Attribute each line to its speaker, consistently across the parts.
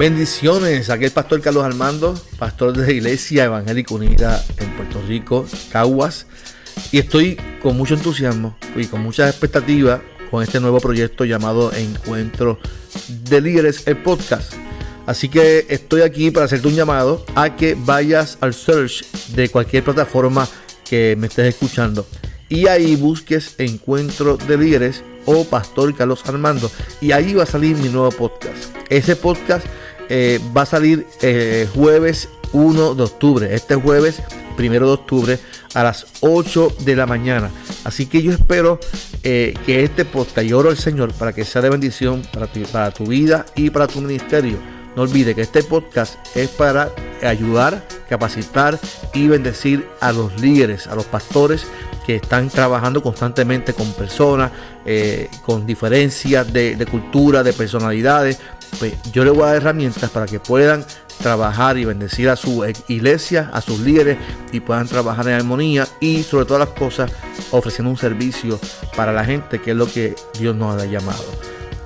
Speaker 1: Bendiciones, aquí el pastor Carlos Armando, pastor de la Iglesia Evangélica Unida en Puerto Rico, Caguas. Y estoy con mucho entusiasmo y con mucha expectativa con este nuevo proyecto llamado Encuentro de Líderes, el podcast. Así que estoy aquí para hacerte un llamado a que vayas al search de cualquier plataforma que me estés escuchando y ahí busques Encuentro de Líderes o Pastor Carlos Armando y ahí va a salir mi nuevo podcast. Ese podcast eh, va a salir eh, jueves 1 de octubre. Este jueves, primero de octubre, a las 8 de la mañana. Así que yo espero eh, que este podcast, y oro al Señor para que sea de bendición para tu, para tu vida y para tu ministerio. No olvide que este podcast es para ayudar, capacitar y bendecir a los líderes, a los pastores que están trabajando constantemente con personas, con diferencias de, de cultura, de personalidades, pues yo les voy a dar herramientas para que puedan trabajar y bendecir a su iglesia, a sus líderes y puedan trabajar en armonía y sobre todas las cosas ofreciendo un servicio para la gente que es lo que Dios nos ha llamado.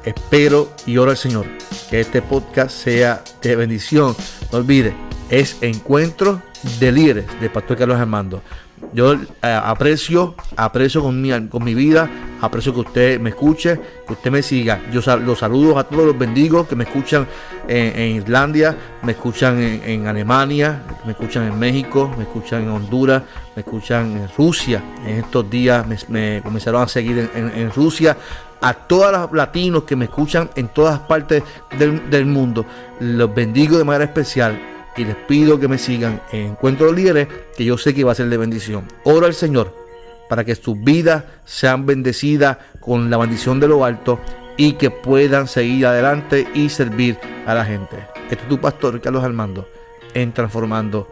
Speaker 1: Espero y oro al Señor que este podcast sea de bendición. No olvide, es encuentro de líderes de Pastor Carlos Armando. Yo eh, aprecio, aprecio con mi, con mi vida, aprecio que usted me escuche, que usted me siga. Yo los saludo a todos los bendigos que me escuchan en, Islandia, me escuchan en, Alemania, me escuchan en México, me escuchan en Honduras, me escuchan en Rusia. En estos días me, comenzaron a seguir en, Rusia a todos los latinos que me escuchan en todas partes del, mundo. Los bendigo de manera especial y les pido que me sigan en Encuentro Líderes, que yo sé que va a ser de bendición. Oro al Señor para que sus vidas sean bendecidas con la bendición de lo alto y que puedan seguir adelante y servir a la gente. Este es tu pastor Carlos Armando en Transformando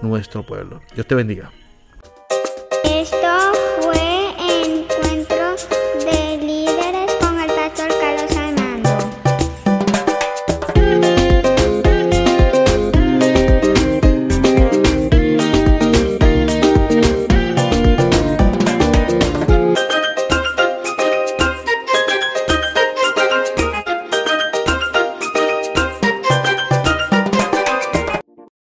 Speaker 1: Nuestro Pueblo. Dios te bendiga. Esto fue